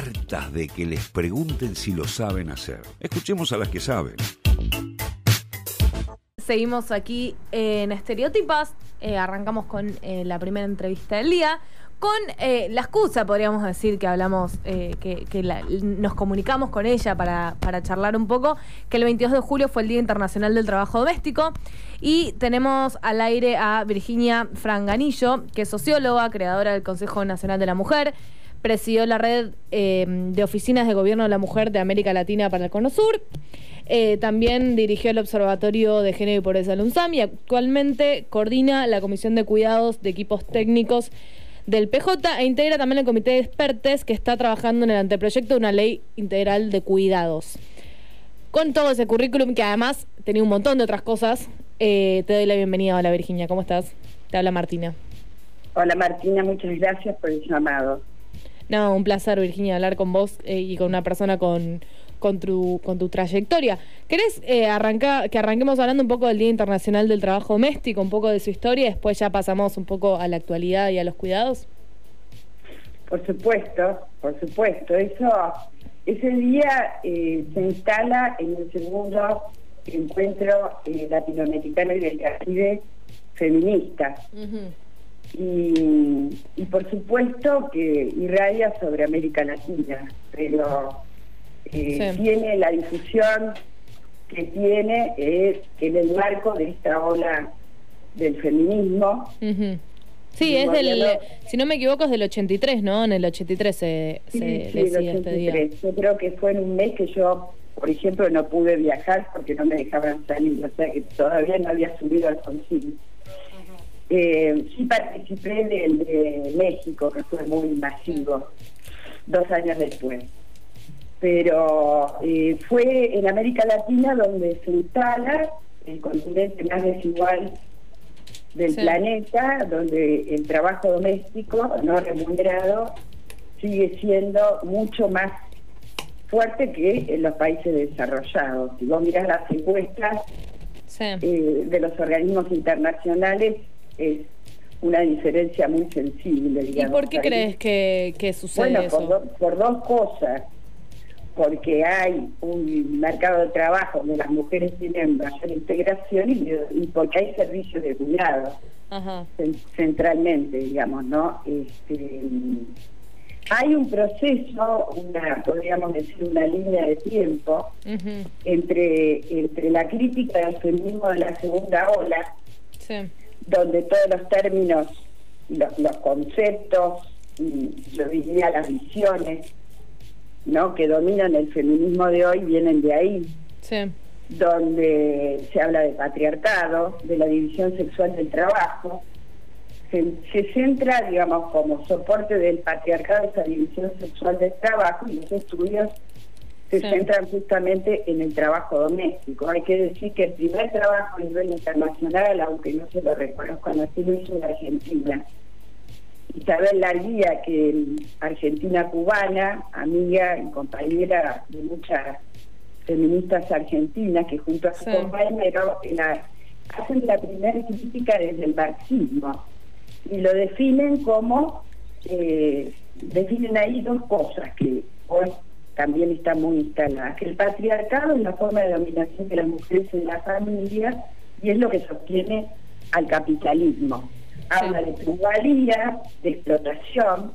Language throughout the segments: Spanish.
hartas de que les pregunten si lo saben hacer. Escuchemos a las que saben. Seguimos aquí en Estereotipas. Eh, arrancamos con eh, la primera entrevista del día. Con eh, la excusa, podríamos decir, que hablamos, que, nos comunicamos con ella para, para charlar un poco, que el 22 de julio fue el Día Internacional del Trabajo Doméstico. Y tenemos al aire a Virginia Franganillo, que es socióloga, creadora del Consejo Nacional de la Mujer. Presidió la red eh, de oficinas de gobierno de la mujer de América Latina para el Cono Sur. Eh, también dirigió el Observatorio de Género y Pobreza del UNSAM y actualmente coordina la Comisión de Cuidados de Equipos Técnicos del PJ e integra también el Comité de Expertes que está trabajando en el anteproyecto de una ley integral de cuidados. Con todo ese currículum que además tenía un montón de otras cosas, eh, te doy la bienvenida. Hola Virginia, ¿cómo estás? Te habla Martina. Hola Martina, muchas gracias por el llamado. No, un placer Virginia hablar con vos eh, y con una persona con, con, tu, con tu trayectoria. ¿Querés eh, arrancar, que arranquemos hablando un poco del Día Internacional del Trabajo Doméstico, un poco de su historia y después ya pasamos un poco a la actualidad y a los cuidados? Por supuesto, por supuesto. Eso, ese día eh, se instala en el segundo encuentro eh, latinoamericano y del Caribe feminista. Y, y por supuesto que irradia sobre América Latina, pero eh, Sí. tiene la difusión que tiene eh, en el marco de esta ola del feminismo. Sí, Sí, es del, si no me equivoco, es del 83, ¿no? En el 83 se, Sí, se sí, el decía este día. 83. Yo creo que fue en un mes que yo, por ejemplo, no pude viajar porque no me dejaban salir, o sea que todavía no había subido al concilio. Eh, sí participé del de México, que fue muy masivo, dos años después. Pero eh, fue en América Latina donde se instala el continente más desigual del Sí. planeta, donde el trabajo doméstico no remunerado sigue siendo mucho más fuerte que en los países desarrollados. Si vos mirás las encuestas Sí. eh, de los organismos internacionales, es una diferencia muy sensible. ¿Y Digamos. por qué Ahí- crees que, que sucede bueno, eso? por, do- por dos cosas. Porque hay un mercado de trabajo donde las mujeres tienen mayor integración y, y porque hay servicios de cuidado Ajá. centralmente, digamos, ¿no? Este, hay un proceso, una podríamos decir una línea de tiempo entre, entre la crítica del feminismo de la segunda ola Sí. Donde todos los términos, los, los conceptos, yo diría las visiones, ¿no? que dominan el feminismo de hoy vienen de ahí, Sí. donde se habla de patriarcado, de la división sexual del trabajo, se, se centra, digamos, como soporte del patriarcado esa división sexual del trabajo y los estudios se Sí. centran justamente en el trabajo doméstico. Hay que decir que el primer trabajo a nivel internacional, aunque no se lo reconozcan así, lo hizo en Argentina. Isabel Larguía, que argentina cubana, amiga y compañera de muchas feministas argentinas, que junto a su Sí. compañero la- hacen la primera crítica desde el marxismo y lo definen como, eh, definen ahí dos cosas que hoy también están muy instaladas, que el patriarcado es la forma de dominación de las mujeres en la familia y es lo que sostiene al capitalismo. Habla de plusvalía, de explotación,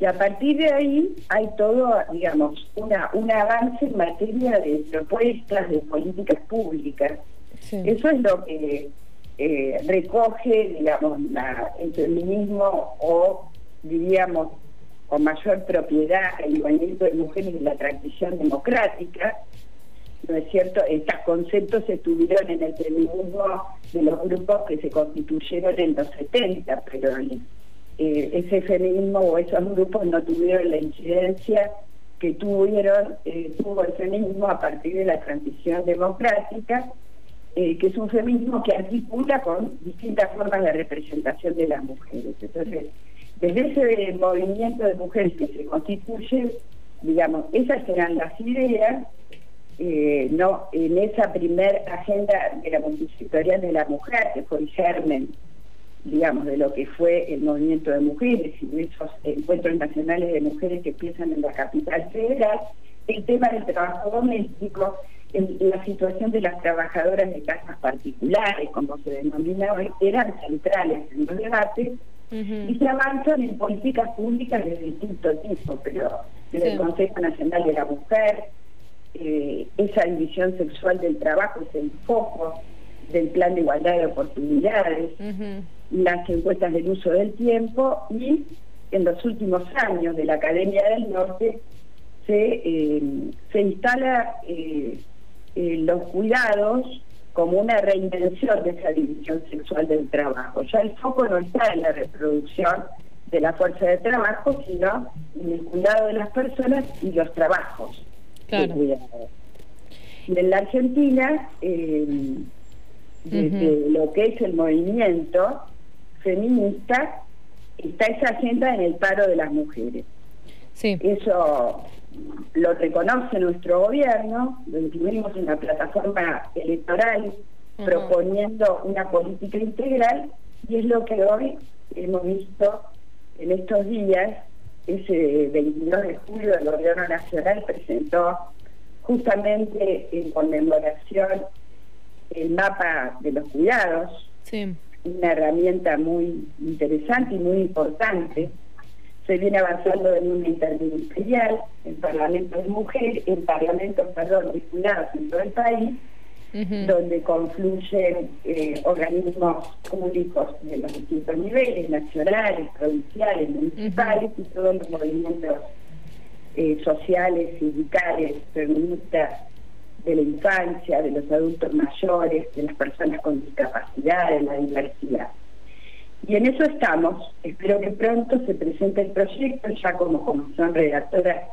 y a partir de ahí hay todo, digamos, una, un avance en materia de propuestas, de políticas públicas. Sí. Eso es lo que eh, recoge, digamos, la- el feminismo o, diríamos, con mayor propiedad el movimiento de mujeres en la transición democrática. ¿No es cierto? Estos conceptos estuvieron en el feminismo de los grupos que se constituyeron en los 70, pero eh, ese feminismo o esos grupos no tuvieron la incidencia que tuvieron eh, tuvo el feminismo a partir de la transición democrática, eh, que es un feminismo que articula con distintas formas de representación de las mujeres. Entonces, desde ese movimiento de mujeres que se constituye, digamos, esas eran las ideas, eh, no en esa primer agenda de la multisectorial de la mujer, que fue el germen digamos, de lo que fue el movimiento de mujeres y de esos encuentros nacionales de mujeres que empiezan en la capital federal, el tema del trabajo doméstico, la situación de las trabajadoras de casas particulares, como se denomina hoy, eran centrales en los debates y se avanzan en políticas públicas de distinto tipo, pero desde el Consejo Nacional de la Mujer, eh, esa división sexual del trabajo es el foco del Plan de Igualdad de Oportunidades, las encuestas del uso del tiempo y en los últimos años de la Academia del Norte se, eh, se instala eh, los cuidados como una reinvención de esa división sexual del trabajo. Ya el foco no está en la reproducción de la fuerza de trabajo, sino en el cuidado de las personas y los trabajos de cuidado. Y en la Argentina, eh, desde lo que es el movimiento feminista, está esa agenda en el paro de las mujeres. Sí. Eso lo reconoce nuestro gobierno, lo incluimos en la plataforma electoral proponiendo una política integral y es lo que hoy hemos visto en estos días, ese 22 de julio el gobierno nacional presentó justamente en conmemoración el mapa de los cuidados, una herramienta muy interesante y muy importante se viene avanzando en una interministerial, en parlamentos de mujeres, en parlamentos, perdón, vinculados en todo el país, donde confluyen eh, organismos públicos de los distintos niveles, nacionales, provinciales, municipales y todos los movimientos eh, sociales, sindicales, feministas de la infancia, de los adultos mayores, de las personas con discapacidad, de la diversidad. Y en eso estamos. Espero que pronto se presente el proyecto, ya como comisión redactora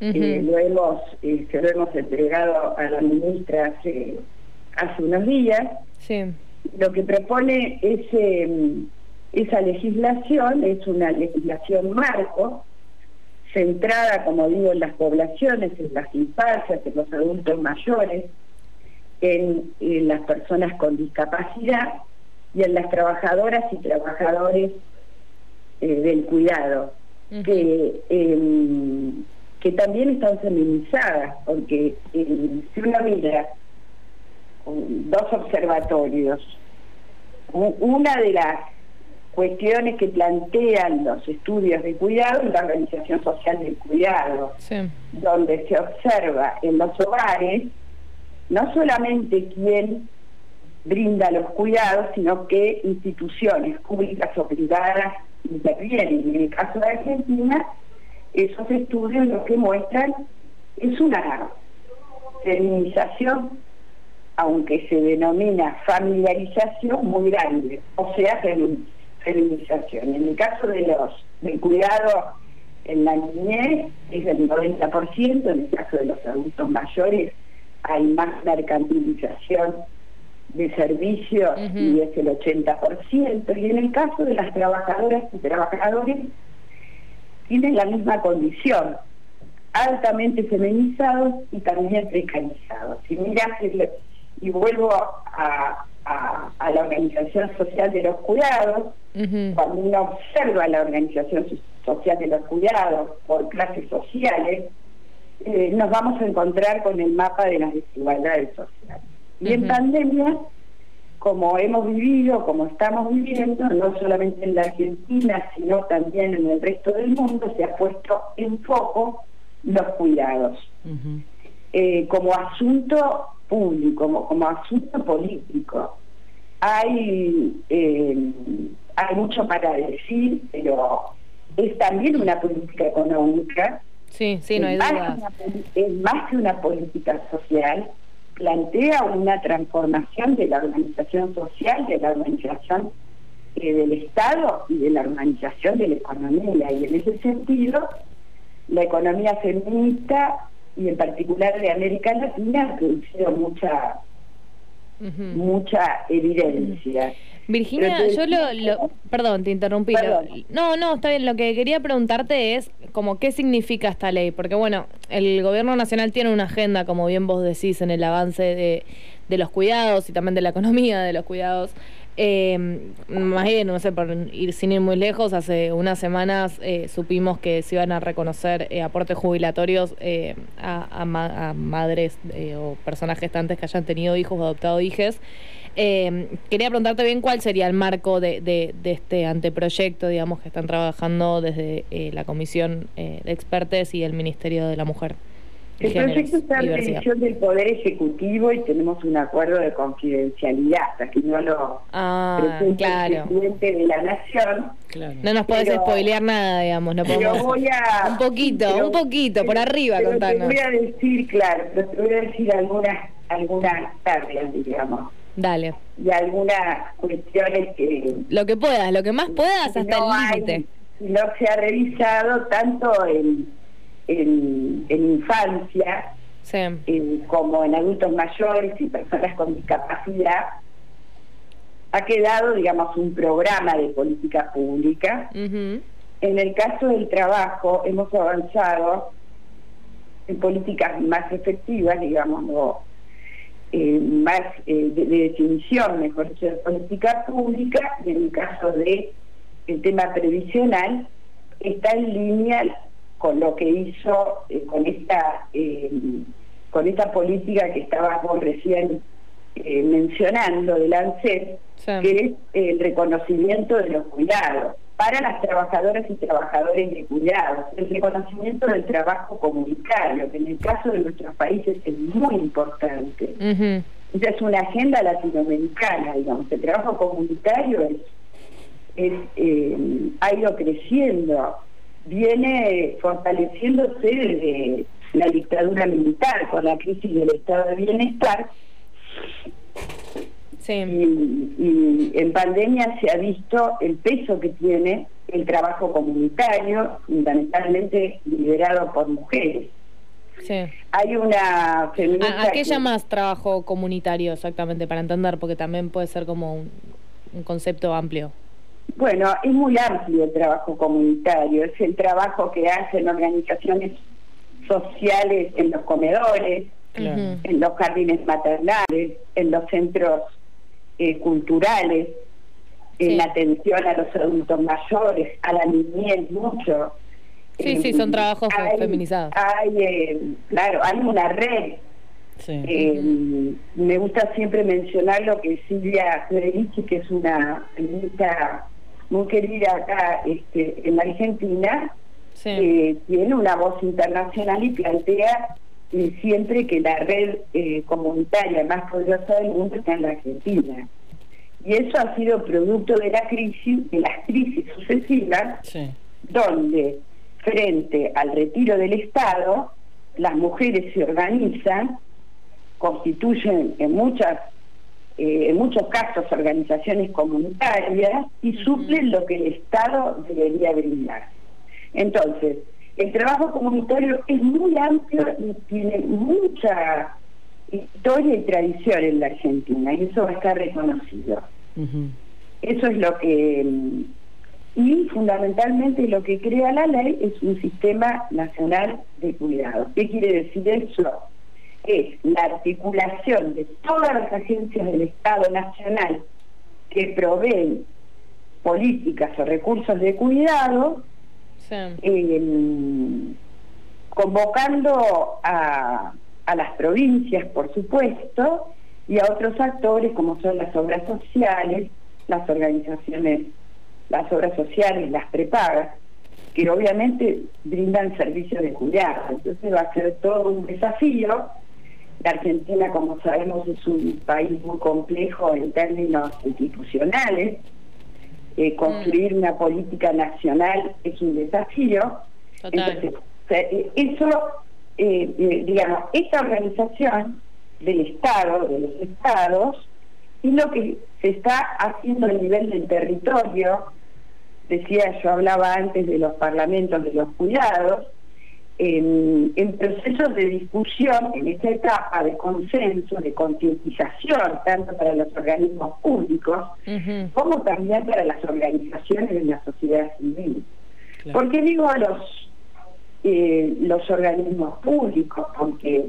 eh, lo hemos eh, se lo hemos entregado a la ministra hace, hace unos días. Sí. Lo que propone ese, esa legislación es una legislación marco centrada, como digo, en las poblaciones, en las infancias, en los adultos mayores, en las personas con discapacidad y en las trabajadoras y trabajadores eh, del cuidado, que, em, que también están feminizadas, porque em, si uno mira dos observatorios, una de las cuestiones que plantean los estudios de cuidado es la organización social del cuidado, donde se observa en los hogares no solamente quién brinda los cuidados, sino que instituciones públicas o privadas intervienen. En el caso de Argentina, esos estudios lo que muestran es una feminización, aunque se denomina familiarización, muy grande, o sea, feminización. En el caso de los del cuidado en la niñez es del 90%, en el caso de los adultos mayores hay más mercantilización de servicios y es el 80%, y en el caso de las trabajadoras y trabajadores tienen la misma condición, altamente feminizados y también precarizados. Si miras, y vuelvo a, la Organización Social de los Cuidados, cuando uno observa la Organización Social de los Cuidados por clases sociales, eh, nos vamos a encontrar con el mapa de las desigualdades sociales. Y en pandemia, como hemos vivido, como estamos viviendo, no solamente en la Argentina, sino también en el resto del mundo, se ha puesto en foco los cuidados. Eh, como asunto público, como, como asunto político. Hay, eh, hay mucho para decir, pero es también una política económica. Sí, sí, no hay duda. Es más que una política social plantea una transformación de la organización social, de la organización eh, del Estado y de la organización de la economía. Y en ese sentido, la economía feminista y en particular de América Latina ha producido mucha mucha evidencia. Virginia, yo lo, Perdón, te interrumpí. no, no, está bien. Lo que quería preguntarte es como qué significa esta ley. Porque bueno, el gobierno nacional tiene una agenda, como bien vos decís, en el avance de, de los cuidados y también de la economía de los cuidados. Eh, más bien, no sé, por ir sin ir muy lejos, hace unas semanas eh, supimos que se iban a reconocer eh, aportes jubilatorios eh, a, a ma- a madres eh, o personas gestantes que hayan tenido hijos o adoptado hijes. Eh, quería preguntarte bien cuál sería el marco de, de- de este anteproyecto, digamos, que están trabajando desde la Comisión de Expertes y el Ministerio de la Mujer. El Géneros, proyecto está en revisión del Poder Ejecutivo y tenemos un acuerdo de confidencialidad, hasta que no lo Ah, presente claro. el presidente de la Nación. Claro. No nos podés Pero- spoilear nada, digamos, no Pero podemos... voy a... Un poquito, pero- un poquito, por arriba, pero contanos. Te voy a decir, claro, pero te voy a decir algunas, algunas tareas, digamos, Dale. y algunas cuestiones que... Lo que puedas, lo que más puedas hasta no el límite. No se ha revisado tanto en, en, en infancia Sí. eh, como en adultos mayores y personas con discapacidad, ha quedado, digamos, un programa de política pública. En el caso del trabajo, hemos avanzado en políticas más efectivas, digamos, eh, más eh, de, de definición, mejor dicho, de política pública, y en el caso de el tema previsional, está en línea con lo que hizo, eh, con esta eh, con esta política que estabas vos recién eh, mencionando del ANSES, Sí. que es el reconocimiento de los cuidados para las trabajadoras y trabajadores de cuidados, el reconocimiento del trabajo comunitario, que en el caso de nuestros países es muy importante. Esa es una agenda latinoamericana, digamos, el trabajo comunitario es, es, ha ido creciendo, viene fortaleciéndose desde la dictadura militar con la crisis del estado de bienestar Sí. y, y en pandemia se ha visto el peso que tiene el trabajo comunitario, fundamentalmente liderado por mujeres. Sí. Hay una feminista ¿A, a qué llamas trabajo comunitario exactamente para entender? Porque también puede ser como un, un concepto amplio. Bueno, es muy amplio el trabajo comunitario, es el trabajo que hacen organizaciones sociales en los comedores, en los jardines maternales, en los centros eh, culturales, en la atención a los adultos mayores, a la niñez, mucho. Sí, sí, son trabajos fe- hay- feminizados. Hay, eh, claro, hay una red. Sí. eh, Me gusta siempre mencionar lo que Silvia Federici, que es una feminista muy querida acá este, en la Argentina, Sí. eh, tiene una voz internacional y plantea eh, siempre que la red eh, comunitaria más poderosa del mundo está en la Argentina. Y eso ha sido producto de la crisis, de las crisis sucesivas, Sí. donde frente al retiro del Estado, las mujeres se organizan, constituyen en muchas eh, en muchos casos organizaciones comunitarias y suplen lo que el Estado debería brindar. Entonces, el trabajo comunitario es muy amplio y tiene mucha historia y tradición en la Argentina, y eso va a estar reconocido. Eso es lo que... mm, Y fundamentalmente lo que crea la ley es un sistema nacional de cuidado. ¿Qué quiere decir eso? Es la articulación de todas las agencias del Estado Nacional que proveen políticas o recursos de cuidado Sí. eh, convocando a, a las provincias, por supuesto, y a otros actores como son las obras sociales, las organizaciones, las obras sociales, las prepagas, que obviamente brindan servicios de cuidado. Entonces va a ser todo un desafío. La Argentina, como sabemos, es un país muy complejo en términos institucionales. Eh, construir una política nacional es un desafío. Total. Entonces, eh, eso, eh, digamos, esta organización del Estado, de los Estados, es lo que se está haciendo a nivel del territorio. Decía, yo hablaba antes de los parlamentos de los cuidados, en, en procesos de discusión, en esta etapa de consenso, de concientización, tanto para los organismos públicos como también para las organizaciones de la sociedad civil. Claro. ¿Por qué digo los, eh, los organismos públicos? Porque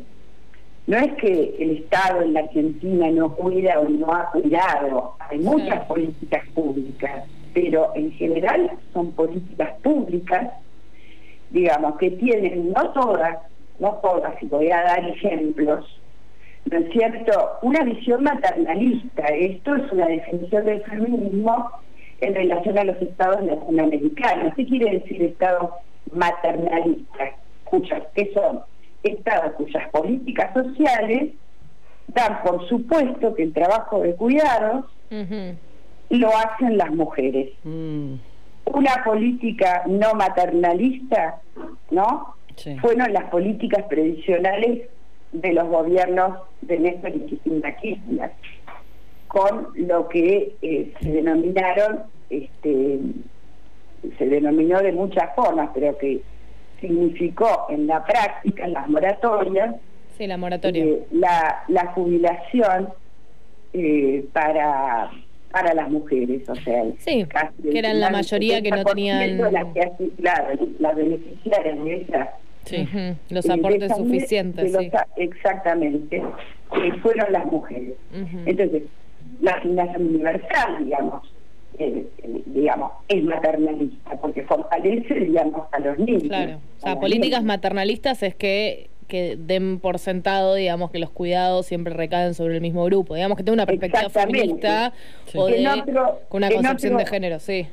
no es que el Estado en la Argentina no cuida o no ha cuidado, hay muchas políticas públicas, pero en general son políticas públicas, digamos, que tienen, no todas, no todas, y voy a dar ejemplos, ¿no es cierto?, una visión maternalista. Esto es una definición del feminismo en relación a los estados latinoamericanos. ¿Qué quiere decir estado maternalista? Escucha, ¿qué son? estados cuyas políticas sociales dan por supuesto que el trabajo de cuidados lo hacen las mujeres. Mm. Una política no maternalista, ¿no? Fueron las políticas previsionales de los gobiernos de Néstor y Cristina Kirchner, con lo que eh, se denominaron, este, se denominó de muchas formas, pero que significó en la práctica, en las moratorias, sí, la, moratoria. Eh, la, la jubilación eh, para para las mujeres, o sea, sí, que eran la mayoría que no tenían... Las que, claro, las beneficiarias de esas Sí, los aportes suficientes. sí. Exactamente, que fueron las mujeres. Entonces, la asignación universal, digamos, eh, digamos, es maternalista, porque fortalece, digamos, a los niños. Claro, o sea, políticas maternalistas es que que den por sentado, digamos, que los cuidados siempre recaen sobre el mismo grupo, digamos que tenga una perspectiva feminista o de, con una concepción de género, sí.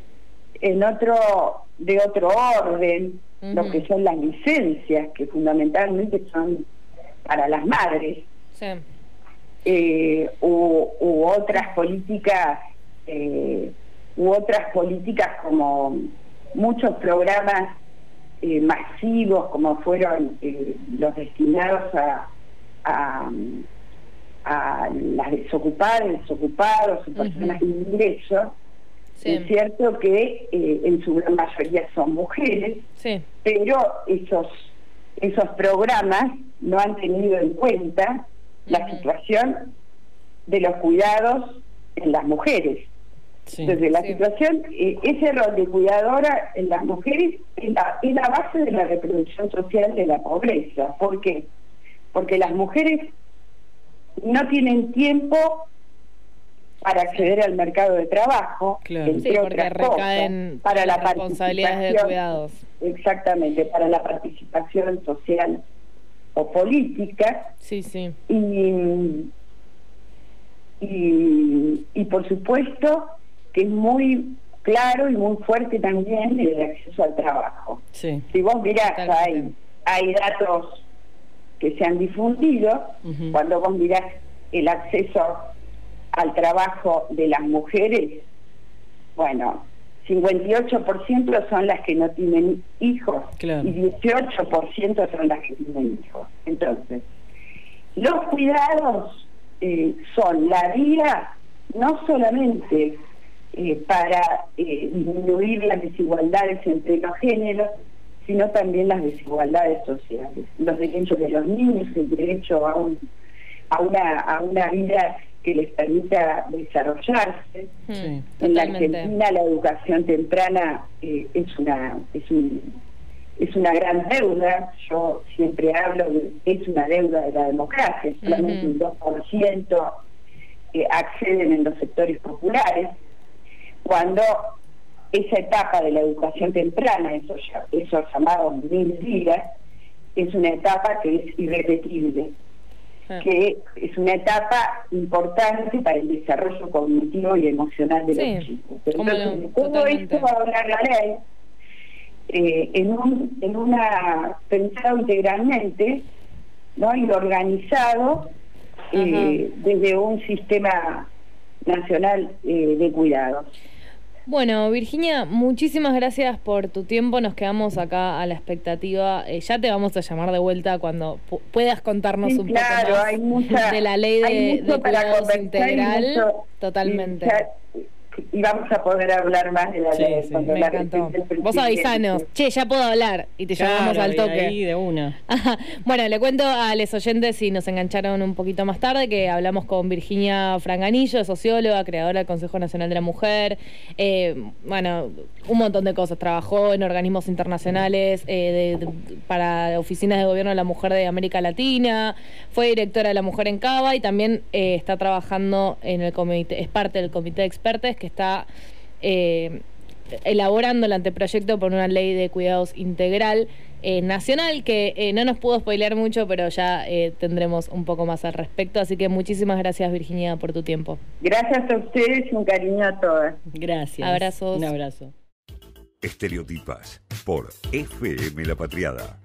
En otro, de otro orden, lo que son las licencias, que fundamentalmente son para las madres, sí. eh, u, u, otras políticas eh, u otras políticas como muchos programas eh, masivos como fueron eh, los destinados a, a, las desocupadas, desocupados, personas de ingreso, es cierto que eh, en su gran mayoría son mujeres, pero esos, esos programas no han tenido en cuenta la situación de los cuidados en las mujeres. Entonces, la situación, eh, ese rol de cuidadora en las mujeres es la, es la base de la reproducción social de la pobreza. ¿Por qué? Porque las mujeres no tienen tiempo para acceder al mercado de trabajo, entre otras cosas, para la responsabilidades de cuidados. Exactamente, para la participación social o política. Sí, sí. Y, y, y por supuesto que es muy claro y muy fuerte también el acceso al trabajo. Si vos mirás, hay, hay datos que se han difundido, cuando vos mirás el acceso al trabajo de las mujeres, bueno, 58% son las que no tienen hijos y 18% son las que tienen hijos. Entonces, los cuidados eh, son la vía no solamente eh, para eh, disminuir las desigualdades entre los géneros, sino también las desigualdades sociales. Los derechos de los niños, el derecho a, un, a, una, a una vida que les permita desarrollarse. en la Argentina la educación temprana eh, es una es un, es una gran deuda, yo siempre hablo de es una deuda de la democracia, solamente un 2% acceden en los sectores populares, cuando esa etapa de la educación temprana, esos, esos llamados mil días, es una etapa que es irrepetible, ah. que es una etapa importante para el desarrollo cognitivo y emocional de los chicos. Entonces, todo esto va a hablar la ley eh, en, un, en una pensado integralmente ¿no? y organizado eh, desde un sistema nacional eh, de cuidados. Bueno, Virginia, muchísimas gracias por tu tiempo. Nos quedamos acá a la expectativa. Eh, ya te vamos a llamar de vuelta cuando puedas contarnos un poco más de la ley de, cuidados integral. Totalmente. Y vamos a poder hablar más de la Sí, ley. sí, Me la encantó. Vos avisanos, che, ya puedo hablar y te llamamos Claro, al y toque. ahí de una. Ajá. Bueno, le cuento a los oyentes si nos engancharon un poquito más tarde que hablamos con Virginia Franganillo, socióloga, creadora del Consejo Nacional de la Mujer. Eh, bueno, un montón de cosas. Trabajó en organismos internacionales eh, de- de- para oficinas de gobierno de la mujer de América Latina. Fue directora de la mujer en Cava y también eh, está trabajando en el comité, es parte del comité de expertos que está eh, elaborando el anteproyecto por una ley de cuidados integral eh, nacional que eh, no nos pudo spoilear mucho, pero ya eh, tendremos un poco más al respecto. Así que muchísimas gracias Virginia por tu tiempo. Gracias a ustedes y un cariño a todas. Gracias. Abrazos. Un abrazo. Estereotipas por FM La Patriada.